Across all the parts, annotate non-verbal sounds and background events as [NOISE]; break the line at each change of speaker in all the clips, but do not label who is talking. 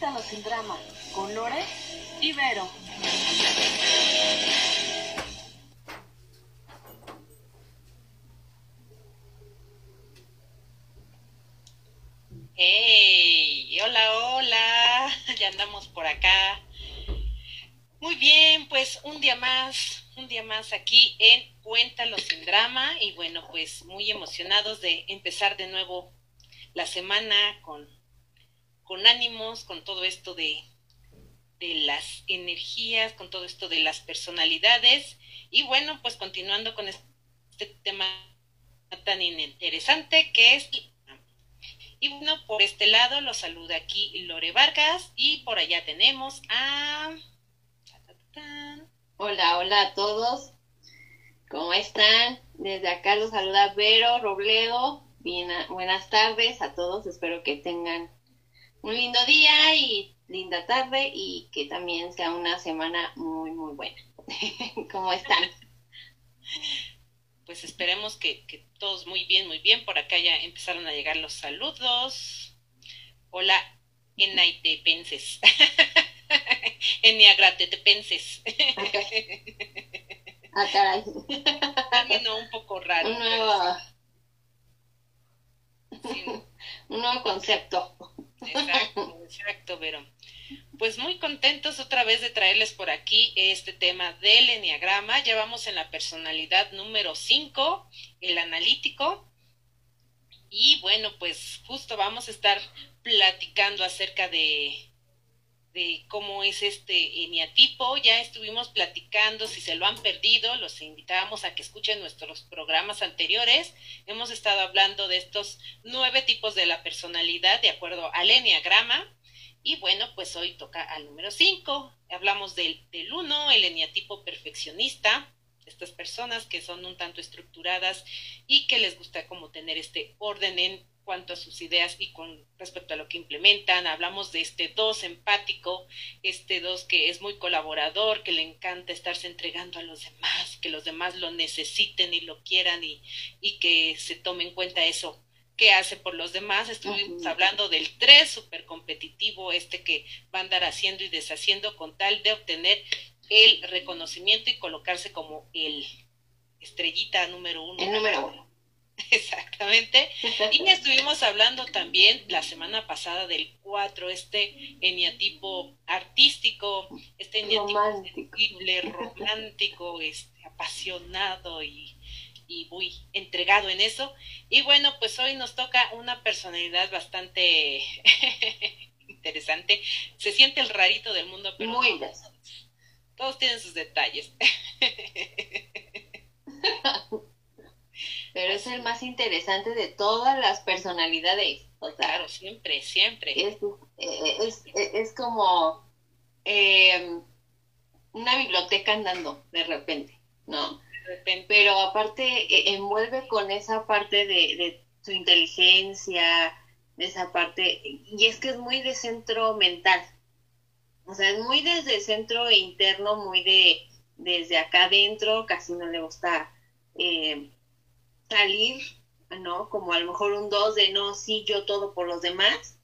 Cuéntalo sin drama, con Lore y Vero.
¡Hey! Hola, hola. [LAUGHS] Ya andamos por acá. Muy bien, pues un día más, un día más aquí en Cuéntalo sin drama y bueno, pues muy emocionados de empezar de nuevo la semana con, con ánimos, con todo esto de, de las energías, con todo esto de las personalidades y bueno, pues continuando con este tema tan interesante que es y bueno, por este lado los saluda aquí Lore Vargas y por allá tenemos a...
Hola, hola a todos. ¿Cómo están? Desde acá los saluda Vero Robledo. Bien, buenas tardes a todos. Espero que tengan un lindo día y linda tarde y que también sea una semana muy, muy buena. [LAUGHS] ¿Cómo están?
pues esperemos que, todos muy bien, muy bien. Por acá ya empezaron a llegar los saludos. Hola, Enaitepenses. [LAUGHS] Eniagratepenses. [LAUGHS]
ah, caray.
no, un poco raro.
Un nuevo, un nuevo concepto.
Exacto, exacto, pero pues muy contentos otra vez de traerles por aquí este tema del enneagrama. Ya vamos en la personalidad número 5, el analítico. Y bueno, pues justo vamos a estar platicando acerca de, de cómo es este eneatipo. Ya estuvimos platicando, si se lo han perdido, los invitamos a que escuchen nuestros programas anteriores. Hemos estado hablando de estos nueve tipos de la personalidad de acuerdo al enneagrama. Y bueno, pues hoy toca al número 5. Hablamos del 1, el eneatipo perfeccionista, estas personas que son un tanto estructuradas y que les gusta como tener este orden en cuanto a sus ideas y con respecto a lo que implementan. Hablamos de este 2 empático, este 2 que es muy colaborador, que le encanta estarse entregando a los demás, que los demás lo necesiten y lo quieran y, y que se tome en cuenta eso qué hace por los demás. Estuvimos hablando del 3 súper competitivo, este que va a andar haciendo y deshaciendo con tal de obtener el reconocimiento y colocarse como el estrellita número uno.
El número uno. [LAUGHS]
Exactamente. Y estuvimos hablando también la semana pasada del 4, este eniatipo artístico, este eniatipo
romántico.
romántico, este, apasionado y y muy entregado en eso. Y bueno, pues hoy nos toca una personalidad bastante [LAUGHS] interesante. Se siente el rarito del mundo, pero
muy
todos tienen sus detalles. [LAUGHS]
pero es el más interesante de todas las personalidades.
claro, siempre, siempre.
Es, es, es, como eh, una biblioteca andando de repente, ¿no? Pero aparte e, envuelve con esa parte de, su inteligencia, de esa parte, y es que es muy de centro mental. O sea, es muy desde el centro interno, muy de desde acá adentro, casi no le gusta eh, salir, ¿no? Como a lo mejor un dos de no, sí, yo todo por los demás.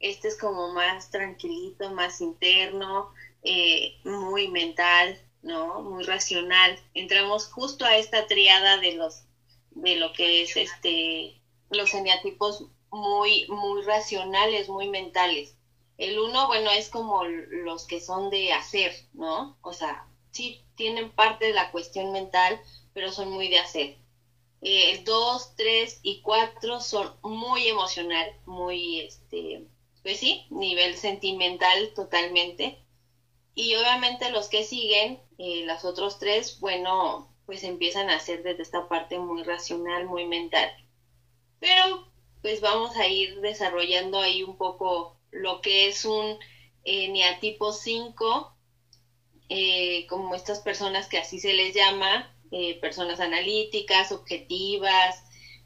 Este es como más tranquilito, más interno, eh, muy mental, ¿no? Muy racional. Entramos justo a esta triada de los de lo que es este los eneatipos muy muy racionales, muy mentales. El uno, bueno, es como los que son de hacer, ¿no? O sea, sí tienen parte de la cuestión mental, pero son muy de hacer. Eh, el dos, tres y cuatro son muy emocional, muy, este, pues sí, nivel sentimental totalmente. Y obviamente los que siguen, eh, las otros tres, bueno, pues empiezan a ser desde esta parte muy racional, muy mental. Pero pues vamos a ir desarrollando ahí un poco lo que es un eh, neatipo 5, eh, como estas personas que así se les llama, personas analíticas, objetivas,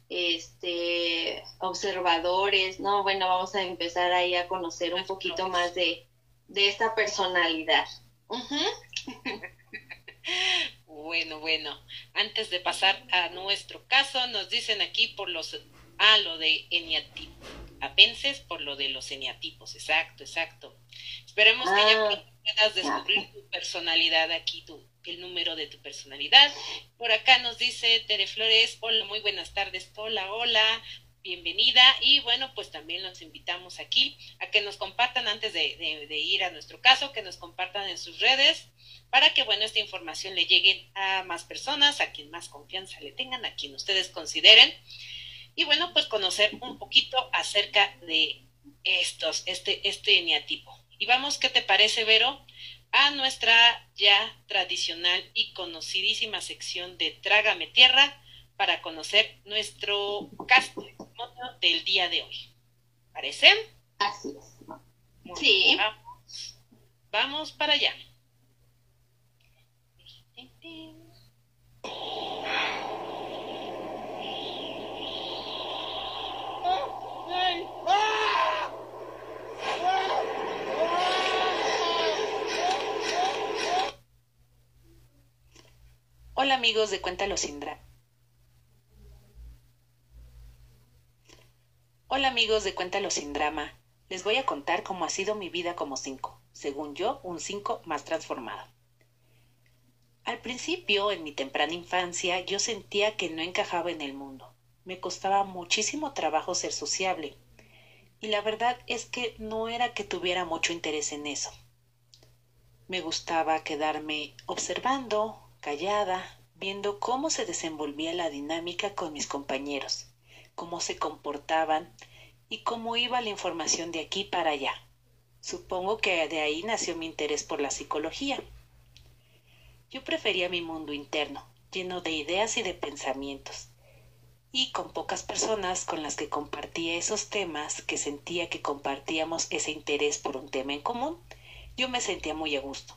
este, observadores, ¿no? Bueno, vamos a empezar ahí a conocer un poquito más de, de esta personalidad. [LAUGHS]
bueno, bueno, antes de pasar a nuestro caso, nos dicen aquí por los, ah, lo de eniatipos, apenses por lo de los eniatipos, exacto, exacto. Esperemos que ya ah, puedas descubrir tu personalidad aquí, tu, el número de tu personalidad. Por acá nos dice Tere Flores, hola, muy buenas tardes, hola, hola, bienvenida. Y bueno, pues también los invitamos aquí a que nos compartan antes de, ir a nuestro caso, que nos compartan en sus redes para que, bueno, esta información le llegue a más personas, a quien más confianza le tengan, a quien ustedes consideren. Y bueno, pues conocer un poquito acerca de estos, este, este eneatipo. Y vamos, ¿qué te parece, Vero? A nuestra ya tradicional y conocidísima sección de Trágame Tierra para conocer nuestro caso del día de hoy. ¿Parece?
Así es.
sí. Vamos, vamos para allá. Hola amigos de Cuéntalo sin drama. Hola amigos de sin drama. Les voy a contar cómo ha sido mi vida como cinco. Según yo, un cinco más transformado. Al principio, en mi temprana infancia, yo sentía que no encajaba en el mundo. Me costaba muchísimo trabajo ser sociable. Y la verdad es que no era que tuviera mucho interés en eso. Me gustaba quedarme observando, callada, viendo cómo se desenvolvía la dinámica con mis compañeros, cómo se comportaban y cómo iba la información de aquí para allá. Supongo que de ahí nació mi interés por la psicología. Yo prefería mi mundo interno, lleno de ideas y de pensamientos, y con pocas personas con las que compartía esos temas, que sentía que compartíamos ese interés por un tema en común, yo me sentía muy a gusto.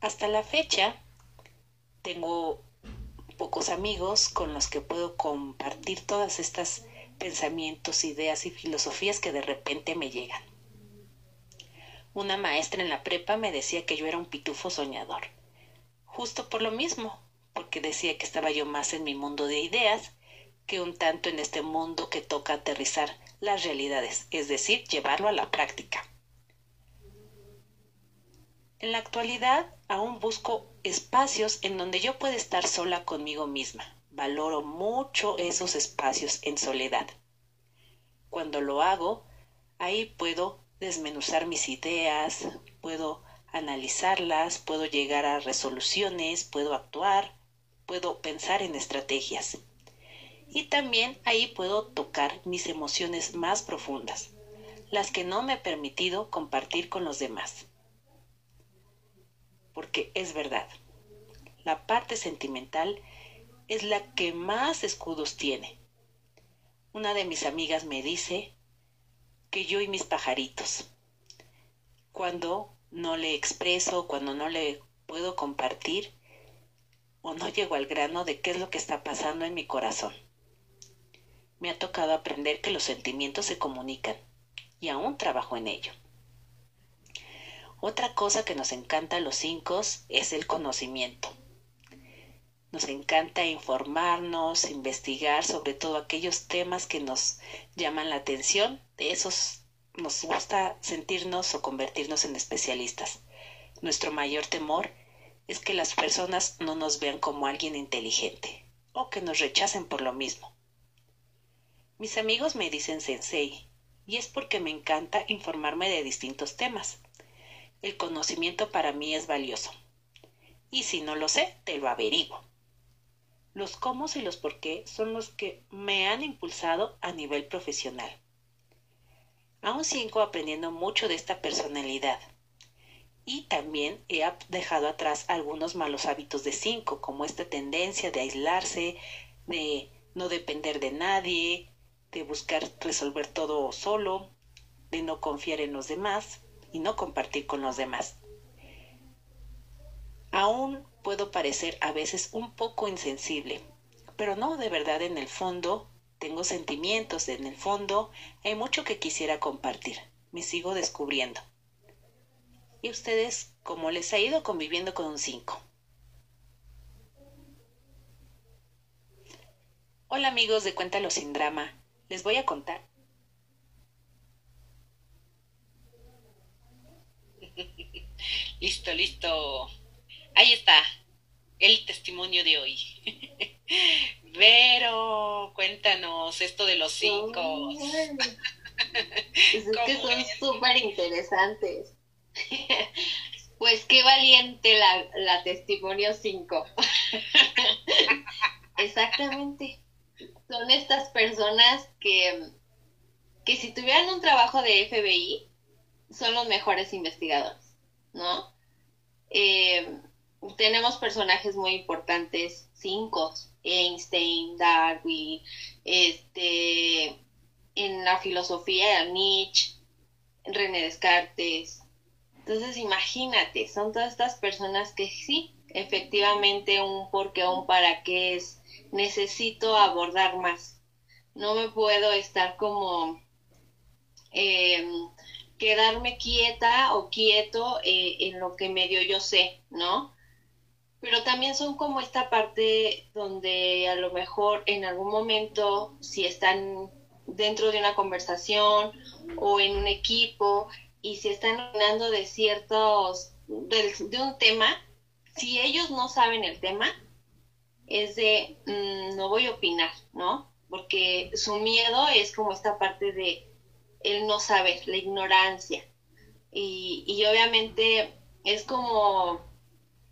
Hasta la fecha, tengo pocos amigos con los que puedo compartir todas estas pensamientos, ideas y filosofías que de repente me llegan. Una maestra en la prepa me decía que yo era un pitufo soñador, justo por lo mismo, porque decía que estaba yo más en mi mundo de ideas que un tanto en este mundo que toca aterrizar las realidades, es decir, llevarlo a la práctica. En la actualidad aún busco espacios en donde yo pueda estar sola conmigo misma. Valoro mucho esos espacios en soledad. Cuando lo hago, ahí puedo desmenuzar mis ideas, puedo analizarlas, puedo llegar a resoluciones, puedo actuar, puedo pensar en estrategias. Y también ahí puedo tocar mis emociones más profundas, las que no me he permitido compartir con los demás porque es verdad. La parte sentimental es la que más escudos tiene. Una de mis amigas me dice que yo y mis pajaritos, cuando no le expreso, cuando no le puedo compartir o no llego al grano de qué es lo que está pasando en mi corazón. Me ha tocado aprender que los sentimientos se comunican y aún trabajo en ello. Otra cosa que nos encanta a los cinco es el conocimiento. Nos encanta informarnos, investigar sobre todo aquellos temas que nos llaman la atención. De esos nos gusta sentirnos o convertirnos en especialistas. Nuestro mayor temor es que las personas no nos vean como alguien inteligente o que nos rechacen por lo mismo. Mis amigos me dicen sensei y es porque me encanta informarme de distintos temas el conocimiento para mí es valioso. Y si no lo sé, te lo averiguo. Los cómo y los por qué son los que me han impulsado a nivel profesional. Aún sigo aprendiendo mucho de esta personalidad. Y también he dejado atrás algunos malos hábitos de cinco, como esta tendencia de aislarse, de no depender de nadie, de buscar resolver todo solo, de no confiar en los demás y no compartir con los demás. Aún puedo parecer a veces un poco insensible, pero no, de verdad en el fondo tengo sentimientos, en el fondo hay mucho que quisiera compartir, me sigo descubriendo. ¿Y ustedes cómo les ha ido conviviendo con un 5? Hola amigos de Cuéntalo sin drama, les voy a contar Listo, listo. Ahí está el testimonio de hoy. [LAUGHS] Vero, cuéntanos esto de los cinco.
es que son súper interesantes. [LAUGHS] pues qué valiente la, la testimonio 5. [LAUGHS] Exactamente. Son estas personas que, que si tuvieran un trabajo de FBI, son los mejores investigadores, ¿no? Eh, tenemos personajes muy importantes, cinco, Einstein, Darwin, este, en la filosofía, Nietzsche, René Descartes. Entonces, imagínate, son todas estas personas que sí, efectivamente, un por qué, un para qué es, necesito abordar más. No me puedo estar como eh, quedarme quieta o quieto eh, en lo que medio yo sé, ¿no? Pero también son como esta parte donde a lo mejor en algún momento, si están dentro de una conversación o en un equipo y si están hablando de ciertos, de, un tema, si ellos no saben el tema, es de mm, no voy a opinar, ¿no? Porque su miedo es como esta parte de el no saber, la ignorancia. Y, y obviamente es como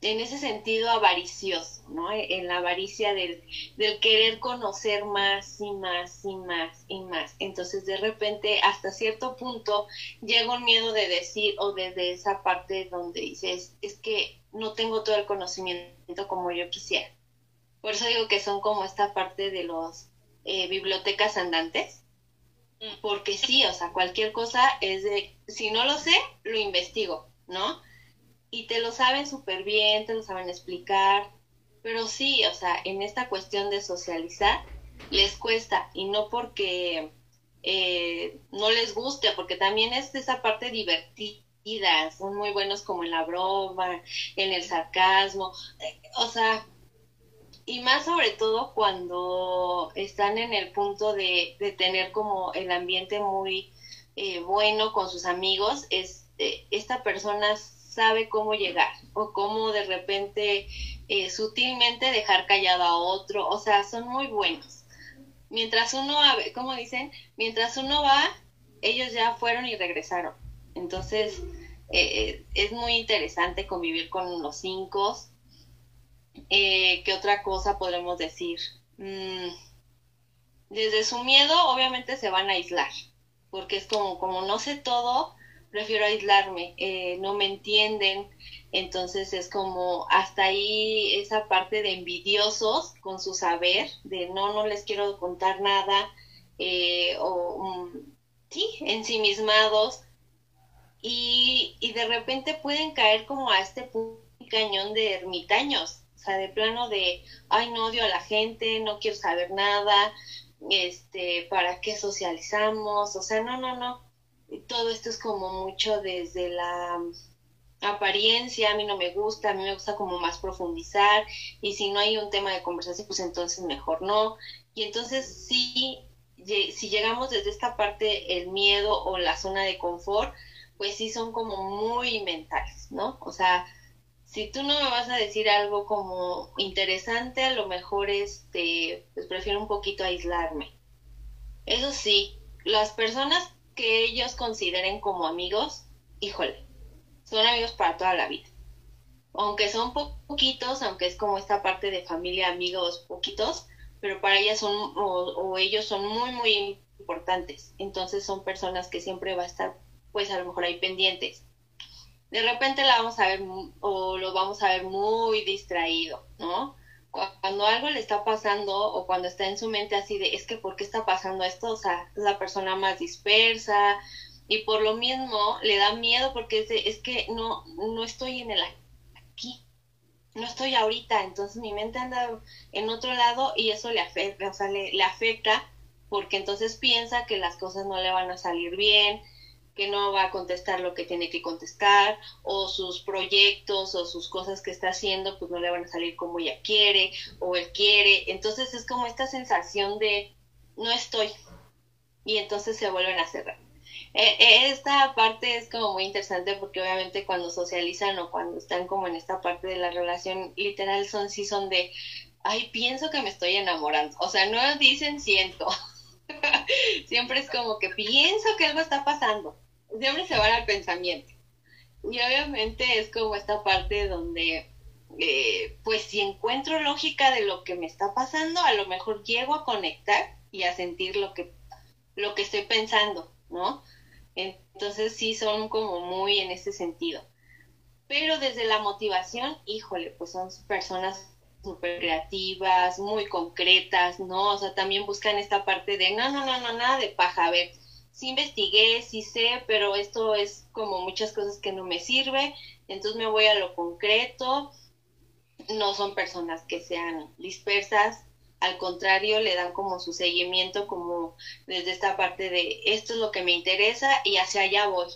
en ese sentido avaricioso, ¿no? En la avaricia del, del, querer conocer más y más y más y más. Entonces de repente hasta cierto punto llega un miedo de decir o desde esa parte donde dices, es que no tengo todo el conocimiento como yo quisiera. Por eso digo que son como esta parte de los eh, bibliotecas andantes. Porque sí, o sea, cualquier cosa es de, si no lo sé, lo investigo, ¿no? Y te lo saben súper bien, te lo saben explicar, pero sí, o sea, en esta cuestión de socializar, les cuesta, y no porque eh, no les guste, porque también es esa parte divertida, son muy buenos como en la broma, en el sarcasmo, eh, o sea, y más sobre todo cuando están en el punto de, tener como el ambiente muy eh, bueno con sus amigos, es, eh, esta persona sabe cómo llegar o cómo de repente eh, sutilmente dejar callado a otro, o sea, son muy buenos. Mientras uno, como dicen, mientras uno va, ellos ya fueron y regresaron. Entonces, es muy interesante convivir con los cinco eh, ¿Qué otra cosa podremos decir? Mm, desde su miedo, obviamente se van a aislar, porque es como, como no sé todo, prefiero aislarme, eh, no me entienden, entonces es como hasta ahí esa parte de envidiosos con su saber, de no, no les quiero contar nada, eh, o mm, sí, ensimismados, y, y de repente pueden caer como a este cañón de ermitaños, sea, de plano de, ay, no odio a la gente, no quiero saber nada, este, ¿para qué socializamos? O sea, no, no, no. Todo esto es como mucho desde la apariencia, a mí no me gusta, a mí me gusta como más profundizar y si no hay un tema de conversación, pues entonces mejor no. Y entonces sí, si llegamos desde esta parte, el miedo o la zona de confort, pues sí son como muy mentales, ¿no? O sea, si tú no me vas a decir algo como interesante, a lo mejor este, pues prefiero un poquito aislarme. Eso sí, las personas que ellos consideren como amigos, híjole, son amigos para toda la vida. Aunque son poquitos, aunque es como esta parte de familia, amigos poquitos, pero para ellas son, o ellos son muy, muy importantes. Entonces son personas que siempre va a estar, pues a lo mejor ahí pendientes de repente la vamos a ver o lo vamos a ver muy distraído, ¿no? Cuando algo le está pasando o cuando está en su mente así de, es que ¿por qué está pasando esto? O sea, es la persona más dispersa y por lo mismo le da miedo porque es, es que no, no estoy en el aquí, no estoy ahorita, entonces mi mente anda en otro lado y eso le afecta, o sea, le, le afecta porque entonces piensa que las cosas no le van a salir bien, que no va a contestar lo que tiene que contestar, o sus proyectos o sus cosas que está haciendo, pues no le van a salir como ella quiere o él quiere. Entonces es como esta sensación de no estoy. Y entonces se vuelven a cerrar. Eh, eh, esta parte es como muy interesante porque obviamente cuando socializan o cuando están como en esta parte de la relación, literal son sí son de, ay, pienso que me estoy enamorando. O sea, no dicen siento. [LAUGHS] Siempre es como que pienso que algo está pasando. Siempre se van al pensamiento. Y obviamente es como esta parte donde, eh, pues si encuentro lógica de lo que me está pasando, a lo mejor llego a conectar y a sentir lo que, lo que estoy pensando, ¿no? Entonces sí son como muy en ese sentido. Pero desde la motivación, híjole, pues son personas súper creativas, muy concretas, ¿no? O sea, también buscan esta parte de, no, no, no, no, nada de paja, a ver, sí investigué, sí sé, pero esto es como muchas cosas que no me sirve, entonces me voy a lo concreto, no son personas que sean dispersas, al contrario, le dan como su seguimiento, como desde esta parte de esto es lo que me interesa y hacia allá voy.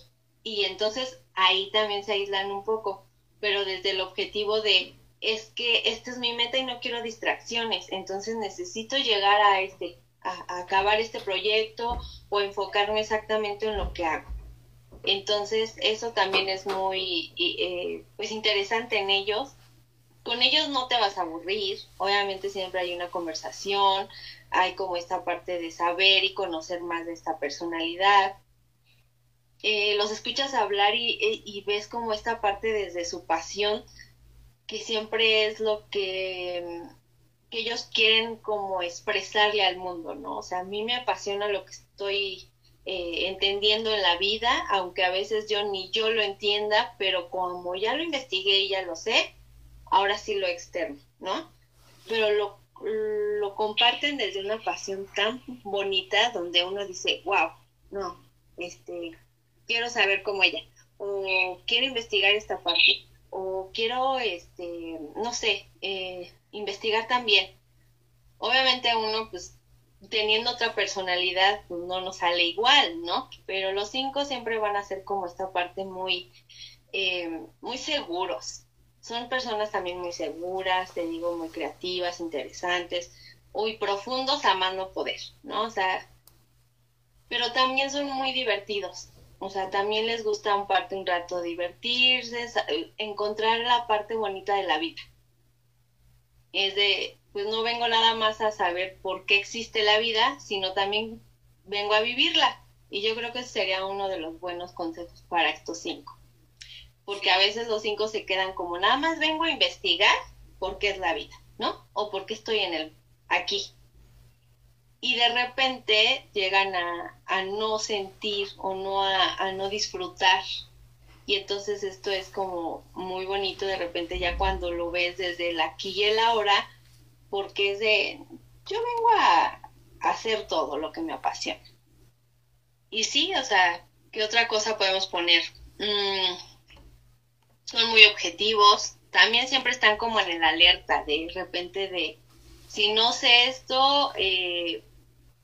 Y entonces ahí también se aíslan un poco, pero desde el objetivo de es que esta es mi meta y no quiero distracciones, entonces necesito llegar a este, a, acabar este proyecto o enfocarme exactamente en lo que hago. Entonces eso también es muy eh, pues interesante en ellos. Con ellos no te vas a aburrir, obviamente siempre hay una conversación, hay como esta parte de saber y conocer más de esta personalidad. Eh, los escuchas hablar y, y ves como esta parte desde su pasión que siempre es lo que, que ellos quieren como expresarle al mundo, ¿no? O sea, a mí me apasiona lo que estoy eh, entendiendo en la vida, aunque a veces yo ni yo lo entienda, pero como ya lo investigué y ya lo sé, ahora sí lo externo, ¿no? Pero lo, lo comparten desde una pasión tan bonita donde uno dice, wow, no, este, quiero saber cómo ella, o quiero investigar esta parte o quiero, este, no sé, eh, investigar también. Obviamente uno, pues, teniendo otra personalidad, pues no nos sale igual, ¿no? Pero los cinco siempre van a ser como esta parte muy, eh, muy seguros. Son personas también muy seguras, te digo, muy creativas, interesantes, muy profundos, amando poder, ¿no? O sea, pero también son muy divertidos. O sea, también les gusta un parte un rato divertirse, encontrar la parte bonita de la vida. Es de, pues no vengo nada más a saber por qué existe la vida, sino también vengo a vivirla. Y yo creo que ese sería uno de los buenos consejos para estos cinco. Porque a veces los cinco se quedan como nada más vengo a investigar por qué es la vida, ¿no? O por qué estoy en el aquí y de repente llegan a, a no sentir o no a, a, no disfrutar. Y entonces esto es como muy bonito de repente ya cuando lo ves desde el aquí y el ahora, porque es de, yo vengo a, hacer todo lo que me apasiona. Y sí, o sea, ¿qué otra cosa podemos poner? Mm, son muy objetivos, también siempre están como en el alerta de repente de, si no sé esto, eh,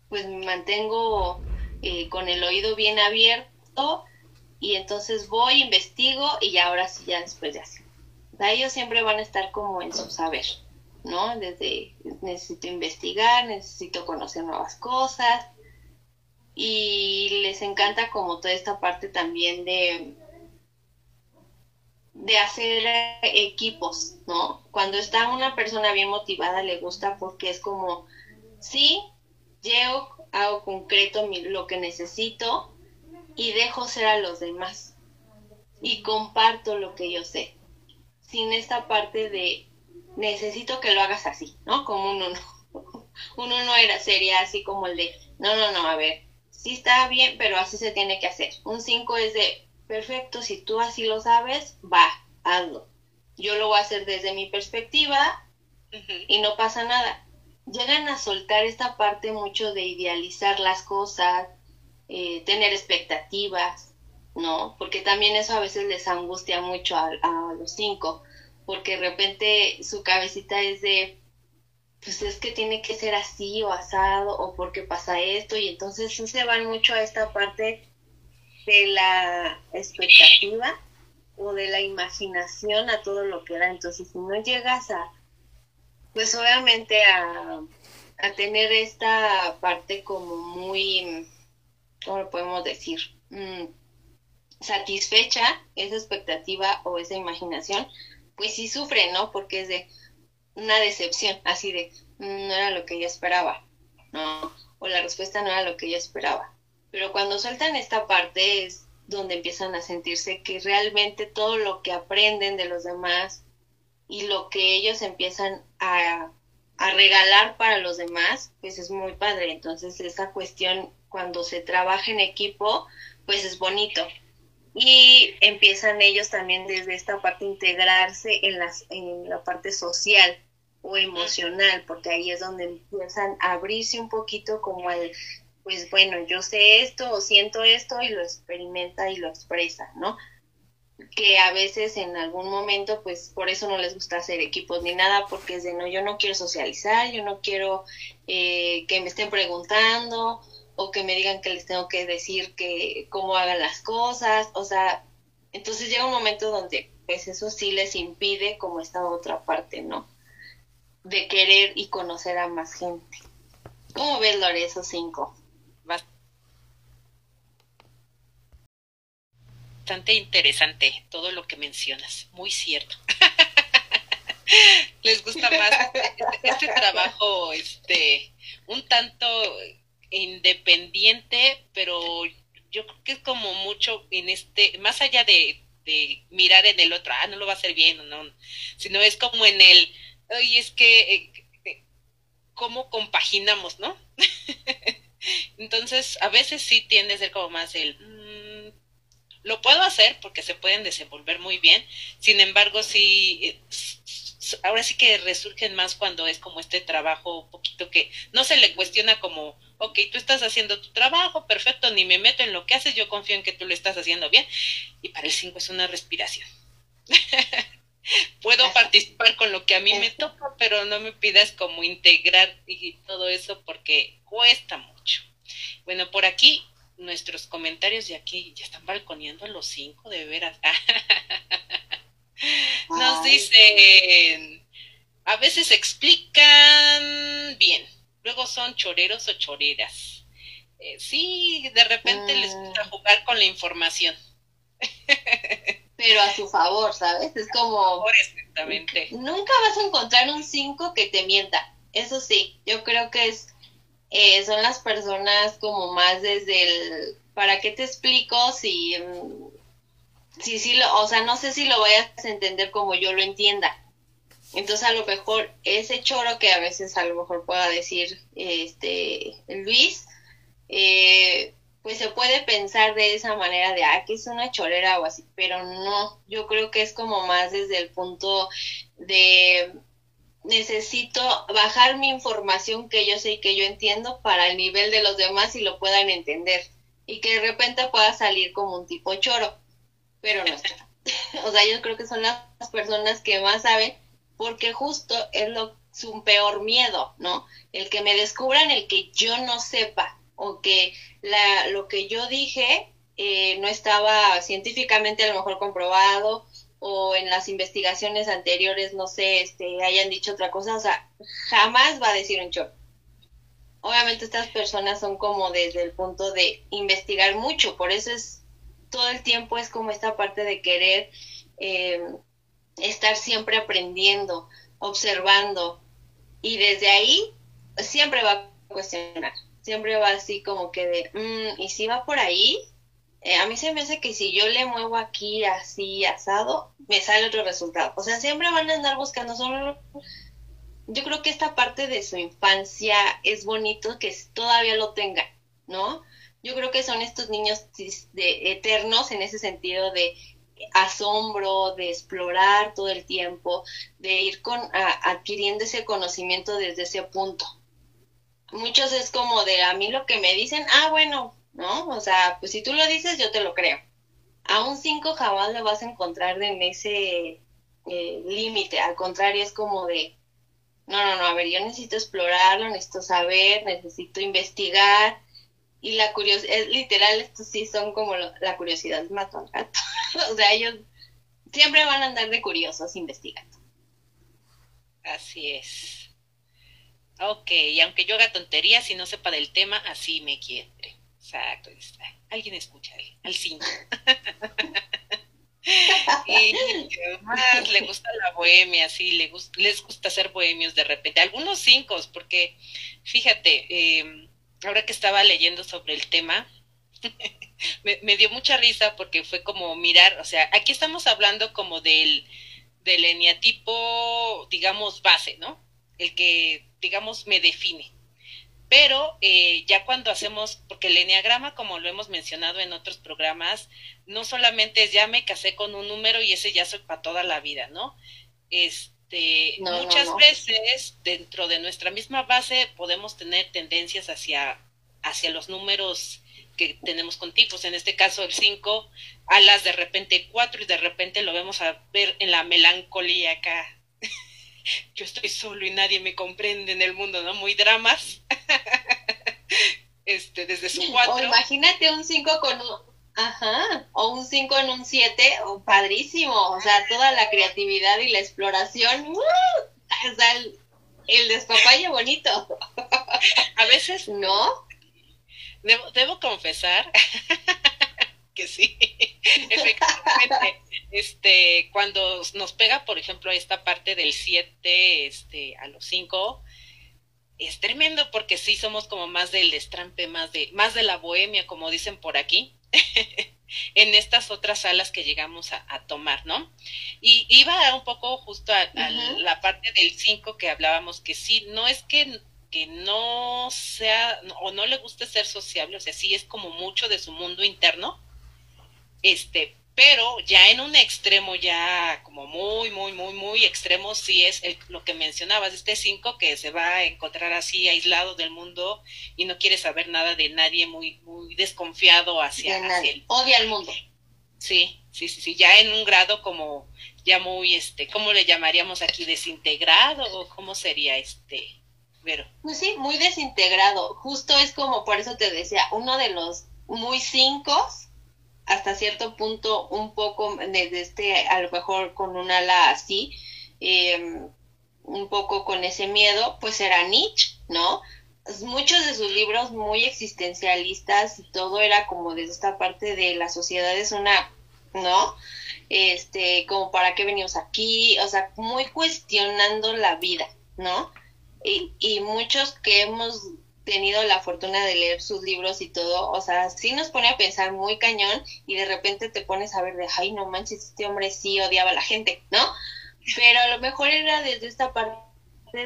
pues me mantengo eh, con el oído bien abierto y entonces voy, investigo y ahora sí, ya después de así. Ellos siempre van a estar como en su saber, ¿no? Desde necesito investigar, necesito conocer nuevas cosas y les encanta como toda esta parte también de de hacer equipos, ¿no? Cuando está una persona bien motivada le gusta porque es como, sí, yo hago concreto lo que necesito y dejo ser a los demás y comparto lo que yo sé, sin esta parte de necesito que lo hagas así, ¿no? Como uno [LAUGHS] no, uno no era, sería así como el de, no, no, no, a ver, sí está bien, pero así se tiene que hacer. Un 5 es de, perfecto, si tú así lo sabes, va, hazlo. Yo lo voy a hacer desde mi perspectiva y no pasa nada llegan a soltar esta parte mucho de idealizar las cosas, eh, tener expectativas, ¿no? Porque también eso a veces les angustia mucho a, los cinco, porque de repente su cabecita es de, pues es que tiene que ser así o asado, o porque pasa esto, y entonces se van mucho a esta parte de la expectativa o de la imaginación a todo lo que da. Entonces, si no llegas a pues obviamente a, tener esta parte como muy, ¿cómo lo podemos decir? mm, satisfecha esa expectativa o esa imaginación, pues sí sufre, ¿no? Porque es de una decepción, así de, mm, no era lo que yo esperaba, ¿no? O la respuesta no era lo que yo esperaba. Pero cuando sueltan esta parte es donde empiezan a sentirse que realmente todo lo que aprenden de los demás y lo que ellos empiezan a, a regalar para los demás, pues es muy padre. Entonces esa cuestión cuando se trabaja en equipo, pues es bonito. Y empiezan ellos también desde esta parte integrarse en, las, en la parte social o emocional, porque ahí es donde empiezan a abrirse un poquito como el, pues bueno, yo sé esto o siento esto y lo experimenta y lo expresa, ¿no? Que a veces en algún momento, pues por eso no les gusta hacer equipos ni nada, porque es de no, yo no quiero socializar, yo no quiero eh, que me estén preguntando o que me digan que les tengo que decir que cómo hagan las cosas, o sea, entonces llega un momento donde pues eso sí les impide como esta otra parte, ¿no? De querer y conocer a más gente. ¿Cómo ves, Lore, esos cinco?
Bastante interesante todo lo que mencionas, muy cierto. [LAUGHS] les gusta más [LAUGHS] este trabajo, este, un tanto independiente, pero yo creo que es como mucho en este, más allá de, mirar en el otro, ah, no lo va a hacer bien no, sino es como en el, oye, es que, eh, eh, ¿cómo compaginamos, no? [LAUGHS] Entonces, a veces sí tiende a ser como más el, mm, lo puedo hacer porque se pueden desenvolver muy bien, sin embargo, sí, eh, ahora sí que resurgen más cuando es como este trabajo un poquito que no se le cuestiona como, ok, tú estás haciendo tu trabajo, perfecto, ni me meto en lo que haces, yo confío en que tú lo estás haciendo bien. Y para el 5 es una respiración. [LAUGHS] Puedo participar con lo que a mí me toca, pero no me pidas como integrar y todo eso porque cuesta mucho. Bueno, por aquí nuestros comentarios de aquí ya están balconeando a los cinco, de veras. [LAUGHS] Nos dicen, a veces explican bien, luego son choreros o choreras. Eh, sí, de repente les gusta ah. jugar con la información. [LAUGHS]
Pero a su favor, ¿sabes? Es como...
exactamente.
Nunca vas a encontrar un 5 que te mienta. Eso sí, yo creo que es eh, son las personas como más desde el... ¿Para qué te explico si... Mm, si, si lo, o sea, no sé si lo vayas a entender como yo lo entienda. Entonces a lo mejor ese choro que a veces a lo mejor pueda decir este Luis, eh, pues se puede pensar de esa manera de, ah, que es una chorera o así, pero no, yo creo que es como más desde el punto de necesito bajar mi información que yo sé y que yo entiendo para el nivel de los demás y lo puedan entender. Y que de repente pueda salir como un tipo choro, pero no [LAUGHS] o sea, yo creo que son las personas que más saben porque justo es lo, su peor miedo, ¿no? El que me descubran el que yo no sepa o que la, lo que yo dije eh, no estaba científicamente a lo mejor comprobado o en las investigaciones anteriores, no sé, este, hayan dicho otra cosa, o sea, jamás va a decir un chorro. Obviamente estas personas son como desde el punto de investigar mucho, por eso es todo el tiempo es como esta parte de querer eh, estar siempre aprendiendo, observando y desde ahí siempre va a cuestionar, siempre va así como que de, mm, ¿y si va por ahí? Eh, a mí se me hace que si yo le muevo aquí así asado, me sale otro resultado. O sea, siempre van a andar buscando solo... Yo creo que esta parte de su infancia es bonito que todavía lo tenga, ¿no? Yo creo que son estos niños eternos en ese sentido de asombro, de explorar todo el tiempo, de ir con, adquiriendo ese conocimiento desde ese punto. Muchos es como de a mí lo que me dicen, ah, bueno, ¿no? O sea, pues si tú lo dices, yo te lo creo. A un 5 jamás lo vas a encontrar en ese eh, límite, al contrario, es como de, no, no, no, a ver, yo necesito explorarlo, necesito saber, necesito investigar, y la curiosidad, literal, estos sí son como la curiosidad mató al gato. o sea, ellos siempre van a andar de curiosos investigando.
Así es. Ok, y aunque yo haga tonterías y no sepa del tema, así me quiere. Exacto, alguien escucha al 5. [LAUGHS] y además le gusta la bohemia, sí, le les gusta ser bohemios de repente. Algunos cinco, porque fíjate, em, ahora que estaba leyendo sobre el tema, [LAUGHS] me, dio mucha risa porque fue como mirar, o sea, aquí estamos hablando como del, del eneatipo, digamos, base, ¿no? El que, digamos, me define. Pero eh, ya cuando hacemos, porque el eneagrama, como lo hemos mencionado en otros programas, no solamente es ya me casé con un número y ese ya soy para toda la vida, ¿no? Este, muchas veces dentro de nuestra misma base podemos tener tendencias hacia, hacia los números que tenemos con tipos, en este caso el 5, alas de repente 4 y de repente lo vemos a ver en la melancolía acá. [LAUGHS] Yo estoy solo y nadie me comprende en el mundo, ¿no? Muy dramas. [LAUGHS] este, desde su 4.
O imagínate un 5 con un... Ajá, un 5 en un 7, oh, padrísimo, o sea, toda la creatividad y la exploración, ¡uh! o sea, el, el despapalle bonito. [LAUGHS]
A veces,
¿no?
Debo, debo confesar [LAUGHS] que sí, efectivamente, este, cuando nos pega, por ejemplo, esta parte del 7 este, a los 5, es tremendo porque sí somos como más del destrampe, más de, más de la bohemia, como dicen por aquí, [LAUGHS] en estas otras salas que llegamos a, tomar, ¿no? Y iba un poco justo a, la parte del 5 que hablábamos, que sí, no es que que no sea o no le guste ser sociable, o sea, sí es como mucho de su mundo interno, este, pero ya en un extremo ya como muy, muy, muy, muy extremo, sí es lo que mencionabas, este cinco que se va a encontrar así aislado del mundo y no quiere saber nada de nadie, muy, muy desconfiado hacia,
él. Odia al mundo.
Sí, sí, sí, sí, ya en un grado como ya muy, este, ¿cómo le llamaríamos aquí? Desintegrado o cómo sería este?
Pues sí, muy desintegrado. Justo es como, por eso te decía, uno de los muy cinco, hasta cierto punto un poco desde este, a lo mejor con un ala así, em, un poco con ese miedo, pues era Nietzsche, ¿no? Muchos de sus libros muy existencialistas y todo era como desde esta parte de la sociedad es una, ¿no? Este, como para qué venimos aquí, o sea, muy cuestionando la vida, ¿no? y, muchos que hemos tenido la fortuna de leer sus libros y todo, o sea, sí nos pone a pensar muy cañón y de repente te pones a ver de, ay, no manches, este hombre sí odiaba a la gente, ¿no? Pero a lo mejor era desde esta parte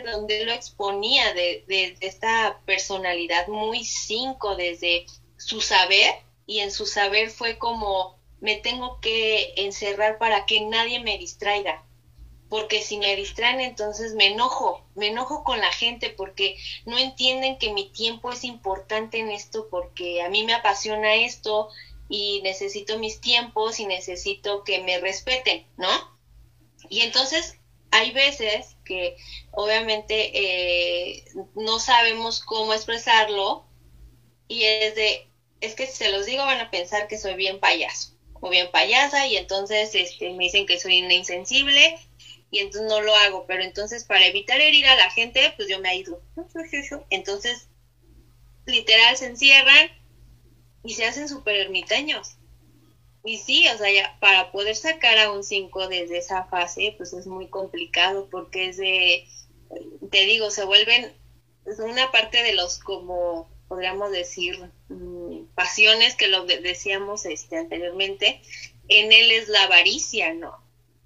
donde lo exponía, de, de, esta personalidad muy cinco, desde su saber, y en su saber fue como, me tengo que encerrar para que nadie me distraiga, porque si me distraen entonces me enojo, me enojo con la gente porque no entienden que mi tiempo es importante en esto porque a mí me apasiona esto y necesito mis tiempos y necesito que me respeten, ¿no? Y entonces hay veces que obviamente eh, no sabemos cómo expresarlo y es de, es que si se los digo van a pensar que soy bien payaso o bien payasa y entonces este, me dicen que soy insensible y entonces no lo hago, pero entonces para evitar herir a la gente, pues yo me aíslo. Entonces, literal, se encierran y se hacen súper ermitaños. Y sí, o sea, ya, para poder sacar a un 5 desde esa fase, pues es muy complicado porque es de, te digo, se vuelven una parte de los como podríamos decir mm, pasiones que lo decíamos este anteriormente en él es la avaricia no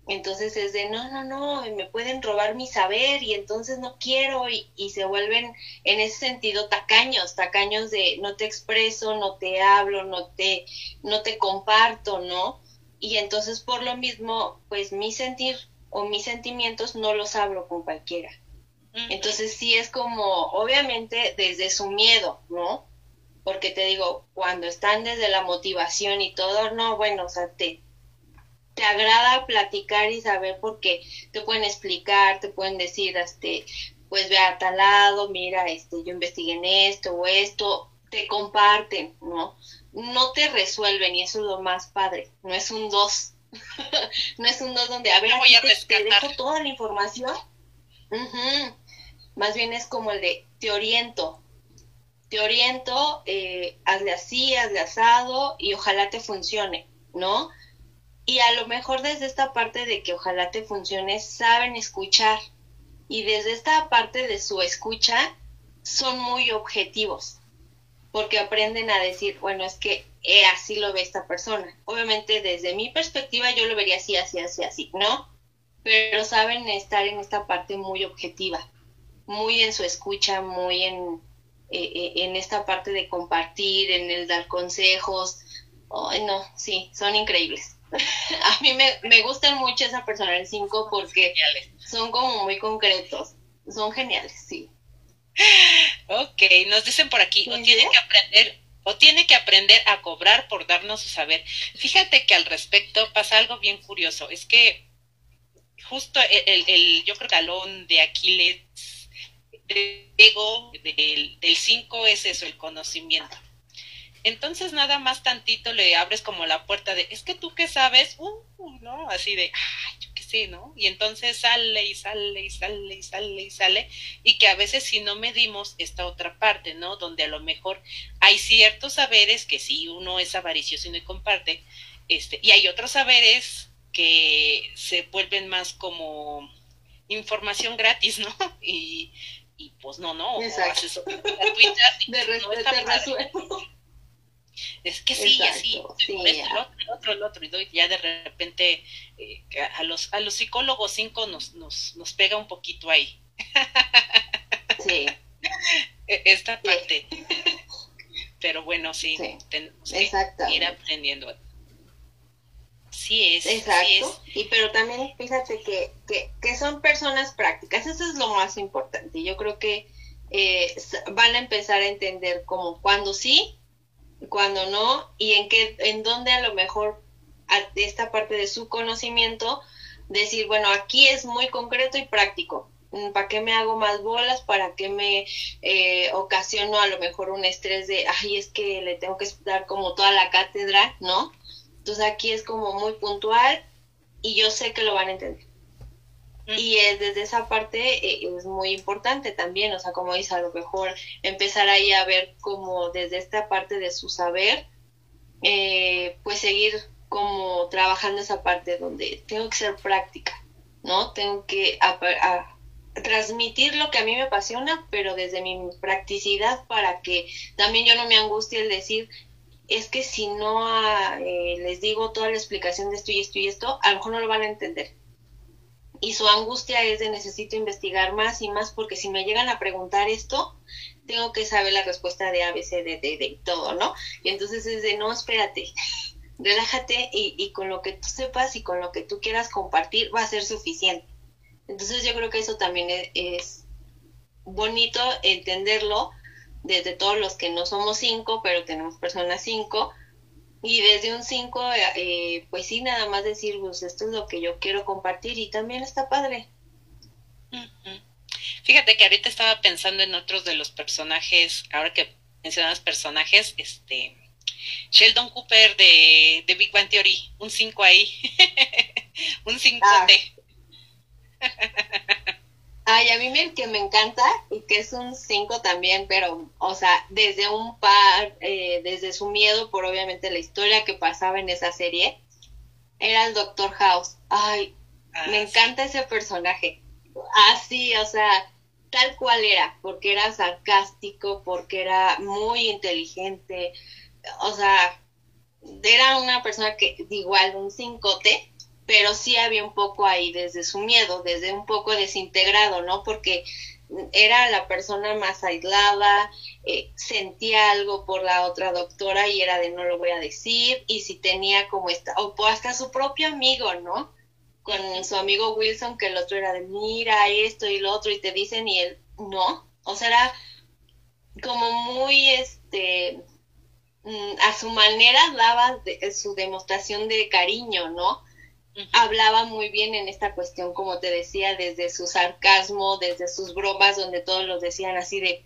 entonces es de, no, no, no, me pueden robar mi saber y entonces no quiero y, y, se vuelven en ese sentido tacaños, tacaños de no te expreso, no te hablo, no te, no te comparto, ¿no? Y entonces por lo mismo, pues mi sentir o mis sentimientos no los hablo con cualquiera. Entonces sí es como, obviamente desde su miedo, ¿no? Porque te digo, cuando están desde la motivación y todo, no, bueno, o sea, te, te agrada platicar y saber porque te pueden explicar, te pueden decir, este, pues ve a tal lado, mira, este, yo investigué en esto o esto, te comparten, ¿no? No te resuelven y eso es lo más padre, no es un dos, [LAUGHS] no es un dos donde, a ver,
voy a
te, dejo toda la información, más bien es como el de, te oriento, te oriento, eh, hazle así, hazle asado y ojalá te funcione, ¿no? Y a lo mejor desde esta parte de que ojalá te funcione, saben escuchar. Y desde esta parte de su escucha, son muy objetivos. Porque aprenden a decir, bueno, es que eh, así lo ve esta persona. Obviamente desde mi perspectiva yo lo vería así, así, así, así, ¿no? Pero saben estar en esta parte muy objetiva, muy en su escucha, muy en, eh, eh, en esta parte de compartir, en el dar consejos. no, sí, son increíbles. [LAUGHS] a mí me, me gustan mucho esa persona del 5 porque son como muy concretos. Son geniales, sí.
Ok, nos dicen por aquí, o tiene que aprender, o tiene que aprender a cobrar por darnos su saber. Fíjate que al respecto pasa algo bien curioso, es que justo el, el, yo creo que talón de Aquiles ego del 5 es eso, el conocimiento. Entonces nada más tantito le abres como la puerta de, es que tú qué sabes, uh, ¿no? Así de, ay, yo qué sé, ¿no? Y entonces sale y sale y sale y sale y sale, y que a veces si no medimos esta otra parte, ¿no? Donde a lo mejor hay ciertos saberes que si uno es avaricioso y no comparte, este, y hay otros saberes que se vuelven más como información gratis, ¿no? [LAUGHS] Y, y pues no, no,
Exacto.
haces gratuita y
de
no está es que sí, y así,
sí,
el otro, el otro, el otro, y ya de repente eh, a los a los psicólogos cinco nos, nos, nos pega un poquito ahí.
Sí. [LAUGHS]
E, Esta parte. Pero bueno, sí,
Sí.
tenemos que ir aprendiendo. Sí es,
Exacto.
sí es.
Y pero también fíjate que, que, que son personas prácticas, eso es lo más importante. Yo creo que eh, van a empezar a entender como cuando sí, cuando no, y en qué, en dónde a lo mejor esta parte de su conocimiento, decir, bueno, aquí es muy concreto y práctico. Mm, ¿Para qué me hago más bolas? ¿Para qué me eh, ocasiono a lo mejor un estrés de, ay, es que le tengo que dar como toda la cátedra, ¿no? Entonces aquí es como muy puntual y yo sé que lo van a entender. Y eh, desde esa parte eh, es muy importante también, o sea, como dice, a lo mejor empezar ahí a ver como desde esta parte de su saber, eh, pues seguir como trabajando esa parte donde tengo que ser práctica, ¿no? Tengo que transmitir lo que a mí me apasiona, pero desde mi practicidad para que también yo no me angustie el decir, es que si no ah, eh, les digo toda la explicación de esto y esto y esto, a lo mejor no lo van a entender. Y su angustia es de necesito investigar más y más porque si me llegan a preguntar esto, tengo que saber la respuesta de A, B, C, D, D, D, y todo, ¿no? Y entonces es de, no, espérate, [LAUGHS] relájate y, y con lo que tú sepas y con lo que tú quieras compartir va a ser suficiente. Entonces yo creo que eso también es, es bonito entenderlo desde todos los que no somos cinco, pero tenemos personas cinco. Y desde un cinco, eh, pues sí, nada más decir, pues esto es lo que yo quiero compartir y también está padre.
Fíjate que ahorita estaba pensando en otros de los personajes, ahora que mencionas personajes, este Sheldon Cooper de, de Big Bang Theory, un 5 ahí, [LAUGHS] un 5
Ah. [LAUGHS] Ay, a mí me, que me encanta y que es un 5 también, pero, o sea, desde un par, eh, desde su miedo por obviamente la historia que pasaba en esa serie, era el Doctor House. Ay, me encanta ese personaje. Así, o sea, tal cual era, porque era sarcástico, porque era muy inteligente, o sea, era una persona que, igual, un cincote, pero sí había un poco ahí desde su miedo, desde un poco desintegrado, ¿no? Porque era la persona más aislada, eh, sentía algo por la otra doctora y era de no lo voy a decir, y si tenía como esta, o hasta su propio amigo, ¿no? Con su amigo Wilson, que el otro era de mira esto y lo otro, y te dicen, y él no, o sea, era como muy, este, mm, a su manera daba de- su demostración de cariño, ¿no? Hablaba muy bien en esta cuestión, como te decía, desde su sarcasmo, desde sus bromas, donde todos los decían así de,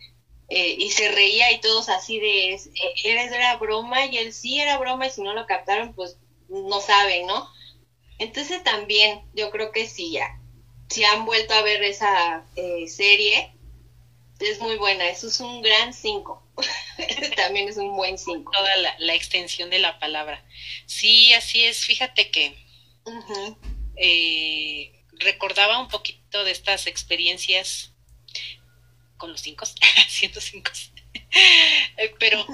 eh, y se reía y todos así de, eh, eres era broma y él sí era broma y si no lo captaron, pues no saben, ¿no? Entonces también yo creo que sí, ya, si han vuelto a ver esa eh, serie, es muy buena, eso es un gran 5. [LAUGHS] También es un buen 5.
Toda la, extensión de la palabra. Sí, así es. Fíjate que eh, recordaba un poquito de estas experiencias con los 5, 105. [LAUGHS] Eh, pero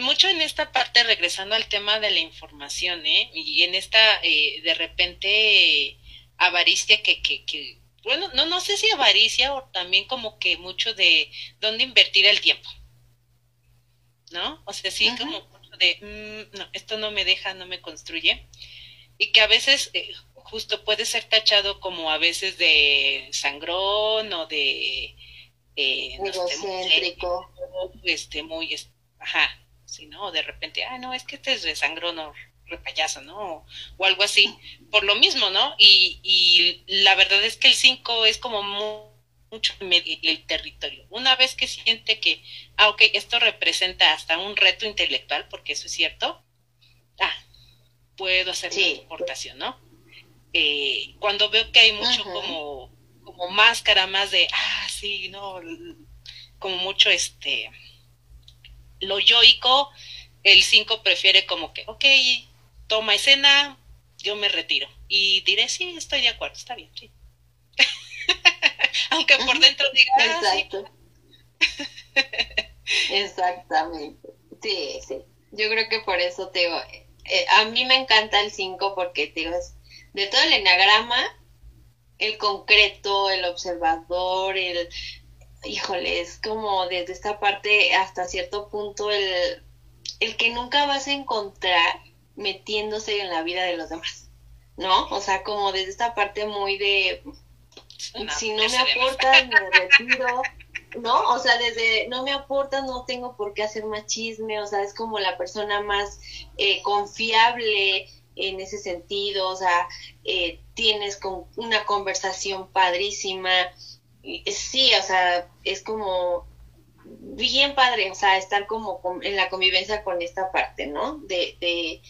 mucho en esta parte, regresando al tema de la información, ¿eh? Y en esta, eh, de repente, avaricia que, que, que bueno, no, no sé si avaricia o también como que mucho de dónde invertir el tiempo. ¿No? O sea, sí, como mucho de, mm, no, esto no me deja, no me construye. Y que a veces eh, justo puede ser tachado como a veces de sangrón o de...
Eh,
este, muy, ajá, sí, ¿no? De repente, ah, no, es que este es de sangrón o repayaso, ¿no? O, algo así, por lo mismo, ¿no? Y, y la verdad es que el 5 es como mucho el territorio. Una vez que siente que, ah, ok, esto representa hasta un reto intelectual, porque eso es cierto, ah, puedo hacer mi aportación, ¿no? Eh, cuando veo que hay mucho como, como máscara más de, ah, sí, no, como mucho este, lo yoico, el 5 prefiere como que, ok, toma escena, yo me retiro. Y diré, sí, estoy de acuerdo, está bien, sí. [LAUGHS] Aunque por dentro diga, ah,
Exacto. [LAUGHS] Exactamente. Sí, sí. Yo creo que por eso te digo, eh, a mí me encanta el 5 porque digo, es de todo el enagrama, el concreto, el observador, el, híjole, es como desde esta parte hasta cierto punto el, el que nunca vas a encontrar metiéndose en la vida de los demás, ¿no? O sea, como desde esta parte muy de, si no me aportas, me retiro, [LAUGHS] ¿no? O sea, desde no me aportas, no tengo por qué hacer más chisme, o sea, es como la persona más eh, confiable en ese sentido, o sea, eh, tienes con una conversación padrísima, sí, o sea, es como bien padre, o sea, estar como en la convivencia con esta parte, ¿no? De, de,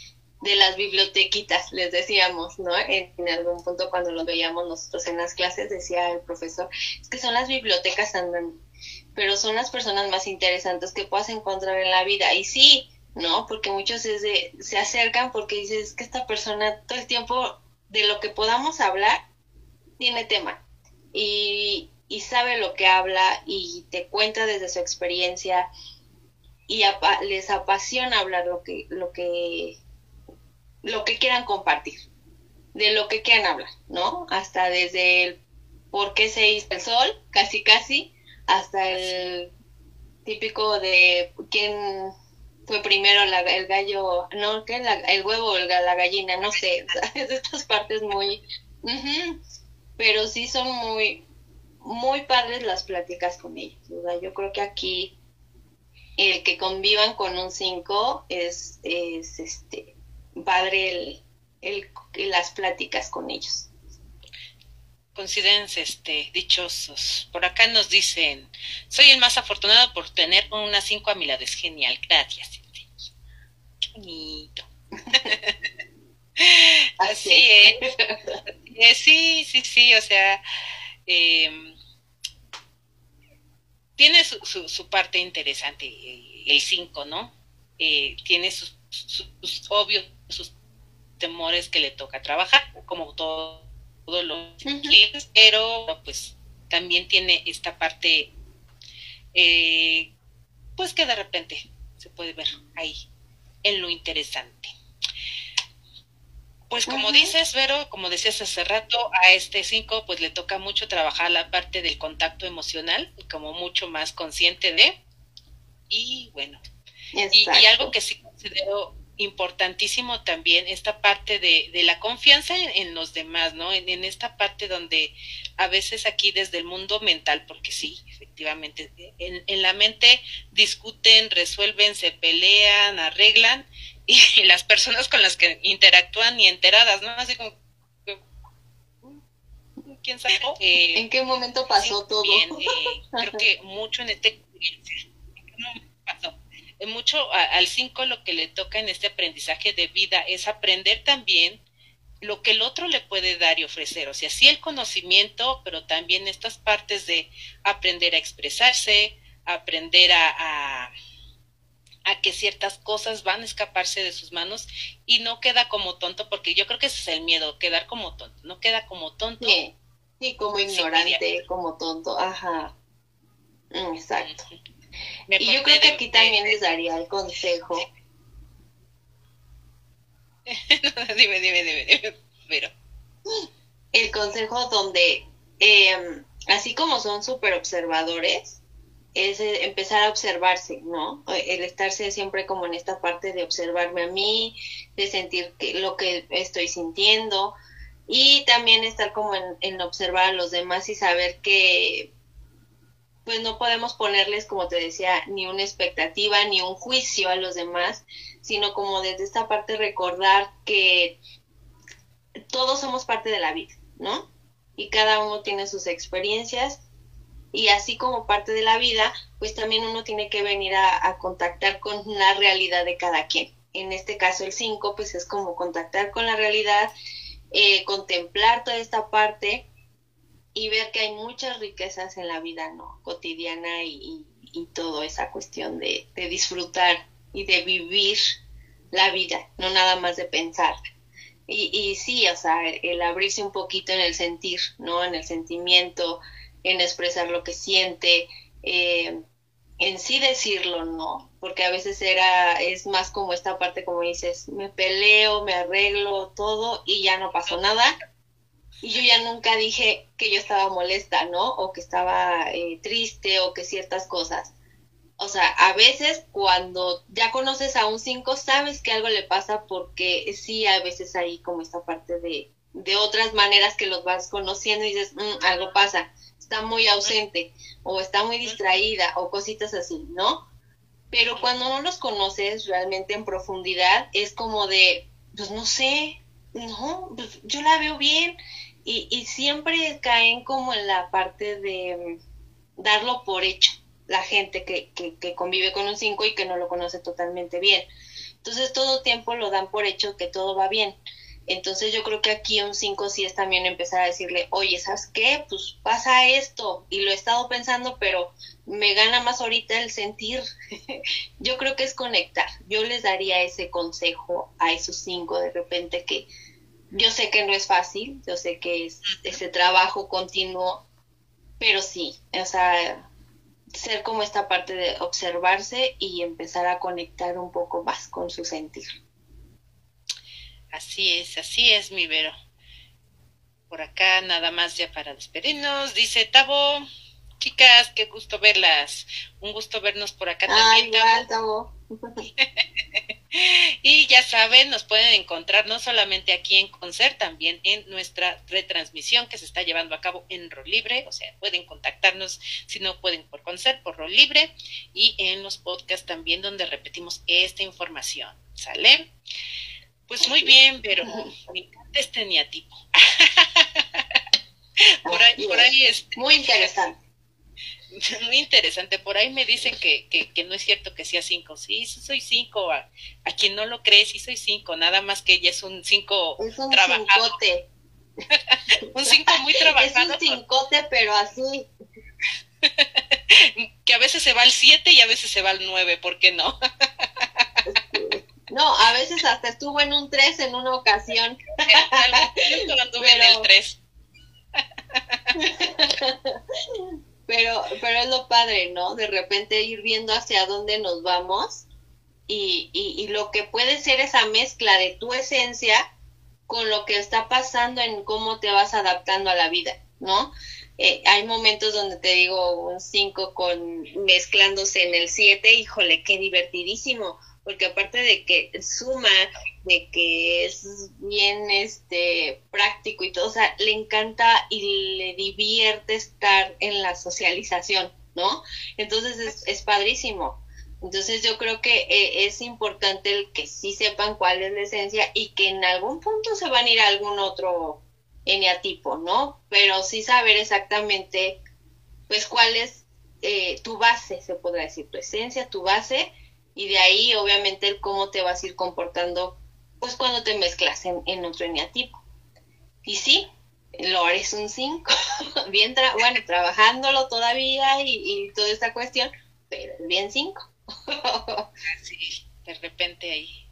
de las bibliotequitas, les decíamos, ¿no? En, algún punto cuando lo veíamos nosotros en las clases, decía el profesor, es que son las bibliotecas andando, pero son las personas más interesantes que puedas encontrar en la vida. Y sí, ¿no? Porque muchos es de, se acercan porque dices que esta persona todo el tiempo de lo que podamos hablar tiene tema. Y, y sabe lo que habla y te cuenta desde su experiencia y les apasiona hablar lo que, lo que lo que quieran compartir, de lo que quieran hablar, ¿no? Hasta desde el por qué se hizo el sol, casi casi, hasta el típico de quién fue primero el gallo, no, ¿qué? el huevo o la gallina, no sé, [LAUGHS] es de estas partes muy... pero sí son muy, muy padres las pláticas con ellos, Yo creo que aquí el que convivan con un 5 es, es este padre el, las pláticas con ellos.
Considérense este, dichosos. Por acá nos dicen, soy el más afortunado por tener una 5 a mi lado. Es genial, gracias. Qué bonito. [LAUGHS] Así es. Sí, sí, sí, o sea, em, tiene su, su, su, parte interesante el 5, ¿no? Eh, tiene sus, sus obvios sus temores que le toca trabajar, como todo, todo lo pero pues también tiene esta parte, eh, pues que de repente se puede ver ahí en lo interesante. Pues como dices, Vero, como decías hace rato, a este 5 pues le toca mucho trabajar la parte del contacto emocional, como mucho más consciente de, y bueno, y, y, algo que sí considero importantísimo también esta parte de, de la confianza en, los demás, ¿no? En, esta parte donde a veces aquí desde el mundo mental, porque sí, efectivamente, en, en la mente discuten, resuelven, se pelean, arreglan, [LAUGHS] y, las personas con las que interactúan ni enteradas, ¿no? Así como... ¿Quién sabe? [LAUGHS]
Eh, ¿En qué momento pasó todo?
Bien, eh, creo [LAUGHS] que mucho en este... pasó? Mucho al 5 lo que le toca en este aprendizaje de vida es aprender también lo que el otro le puede dar y ofrecer. O sea, sí el conocimiento, pero también estas partes de aprender a expresarse, aprender a, a, que ciertas cosas van a escaparse de sus manos y no queda como tonto, porque yo creo que ese es el miedo, quedar como tonto, no queda como tonto.
Sí, como ignorante, como tonto, ajá. Mm, y yo creo que aquí también les daría el consejo. [LAUGHS]
dime, dime, dime, dime, pero.
El consejo donde, em, así como son súper observadores, es eh, empezar a observarse, ¿no? El estarse siempre como en esta parte de observarme a mí, de sentir que, lo que estoy sintiendo y también estar como en, en observar a los demás y saber que pues no podemos ponerles, como te decía, ni una expectativa, ni un juicio a los demás, sino como desde esta parte recordar que todos somos parte de la vida, ¿no? Y cada uno tiene sus experiencias y así como parte de la vida, pues también uno tiene que venir a, contactar con la realidad de cada quien. En este caso el 5, pues es como contactar con la realidad, eh, contemplar toda esta parte y ver que hay muchas riquezas en la vida no cotidiana y, y, toda esa cuestión de, de, disfrutar y de vivir la vida, no nada más de pensar. Y, y sí, o sea, el abrirse un poquito en el sentir, ¿no? En el sentimiento, en expresar lo que siente, eh, en sí decirlo, ¿no? Porque a veces era, es más como esta parte, como dices, me peleo, me arreglo todo y ya no pasó nada y yo ya nunca dije que yo estaba molesta, ¿no? O que estaba eh, triste o que ciertas cosas. O sea, a veces cuando ya conoces a un 5 sabes que algo le pasa porque sí, a veces hay como esta parte de, de otras maneras que los vas conociendo y dices, mm, algo pasa, está muy ausente o está muy distraída o cositas así, ¿no? Pero cuando no los conoces realmente en profundidad es como de, pues no sé, no, pues yo la veo bien y, y siempre caen como en la parte de mm, darlo por hecho la gente que, que, que convive con un 5 y que no lo conoce totalmente bien. Entonces todo tiempo lo dan por hecho que todo va bien. Entonces yo creo que aquí un 5 sí es también empezar a decirle, oye, ¿sabes qué? Pues pasa esto y lo he estado pensando, pero me gana más ahorita el sentir. [LAUGHS] yo creo que es conectar. Yo les daría ese consejo a esos 5 de repente que yo sé que no es fácil, yo sé que es ese trabajo continuo, pero sí, o sea, ser como esta parte de observarse y empezar a conectar un poco más con su sentir.
Así es, así es, mi Vero. Por acá nada más ya para despedirnos, dice Tabo, chicas, qué gusto verlas. Un gusto vernos por acá también. Tabo. [LAUGHS] y ya saben, nos pueden encontrar no solamente aquí en Concert, también en nuestra retransmisión que se está llevando a cabo en Rol Libre, o sea, pueden contactarnos si no pueden por Concert, por Rol Libre, y en los podcasts también donde repetimos esta información, ¿sale? Pues muy bien, pero me encanta este niatipo. [LAUGHS] por ahí, por ahí es.
Este, muy interesante. [LAUGHS]
muy interesante. Por ahí me dicen que, que, no es cierto que sea cinco. Sí, soy cinco. A, quien no lo cree, sí soy cinco. Nada más que ella es un cinco
es un Cincote. [LAUGHS]
un cinco muy trabajado. [LAUGHS]
Es un cincote, pero así.
que a veces se va al siete y a veces se va al nueve. ¿por qué no?
no, a veces hasta estuvo en un tres en una ocasión.
pero... en el tres.
Pero, pero es lo padre, ¿no? De repente ir viendo hacia dónde nos vamos y, y, y lo que puede ser esa mezcla de tu esencia con lo que está pasando en cómo te vas adaptando a la vida, ¿no? Eh, hay momentos donde te digo un 5 con mezclándose en el 7, híjole, qué divertidísimo porque aparte de que suma, de que es bien este práctico y todo, o sea, le encanta y le divierte estar en la socialización, ¿no? Entonces es, es padrísimo. Entonces yo creo que eh, es importante el que sí sepan cuál es la esencia y que en algún punto se van a ir a algún otro eneatipo, ¿no? Pero sí saber exactamente, pues, cuál es eh, tu base, se podrá decir, tu esencia, tu base, y de ahí obviamente el cómo te vas a ir comportando pues cuando te mezclas en, en otro eneatipo. Y sí, Lore es un 5, [LAUGHS] bien, bueno, trabajándolo todavía y, toda esta cuestión, pero bien 5. [LAUGHS]
sí, de repente ahí,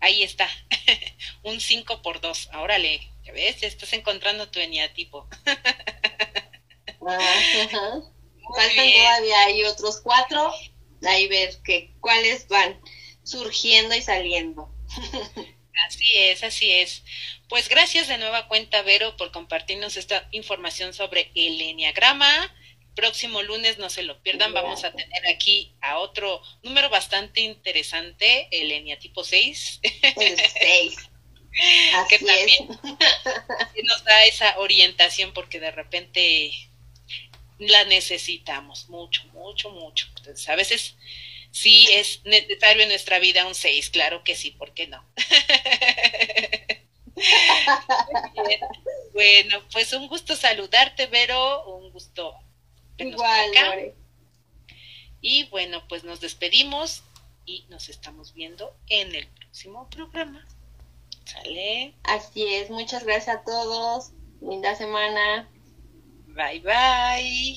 ahí está, [LAUGHS] un 5 por 2, ahora le, ya ves, estás encontrando tu eneatipo.
Faltan todavía hay otros cuatro, ahí ver que cuáles van surgiendo y saliendo.
Así es, así es. Pues gracias de nueva cuenta, Vero, por compartirnos esta información sobre el Enneagrama. Próximo lunes, no se lo pierdan, vamos a tener aquí a otro número bastante interesante, el Eneatipo 6.
El 6. [LAUGHS]
que también [LAUGHS] nos da esa orientación porque de repente la necesitamos mucho, mucho, mucho. Entonces, a veces sí es necesario en nuestra vida un 6, claro que sí, ¿por qué no? [LAUGHS] bueno, pues un gusto saludarte, Vero, un gusto.
Igual,
Y bueno, pues nos despedimos y nos estamos viendo en el próximo programa. ¿Sale?
Así es, muchas gracias a todos. Linda semana.
Bye bye.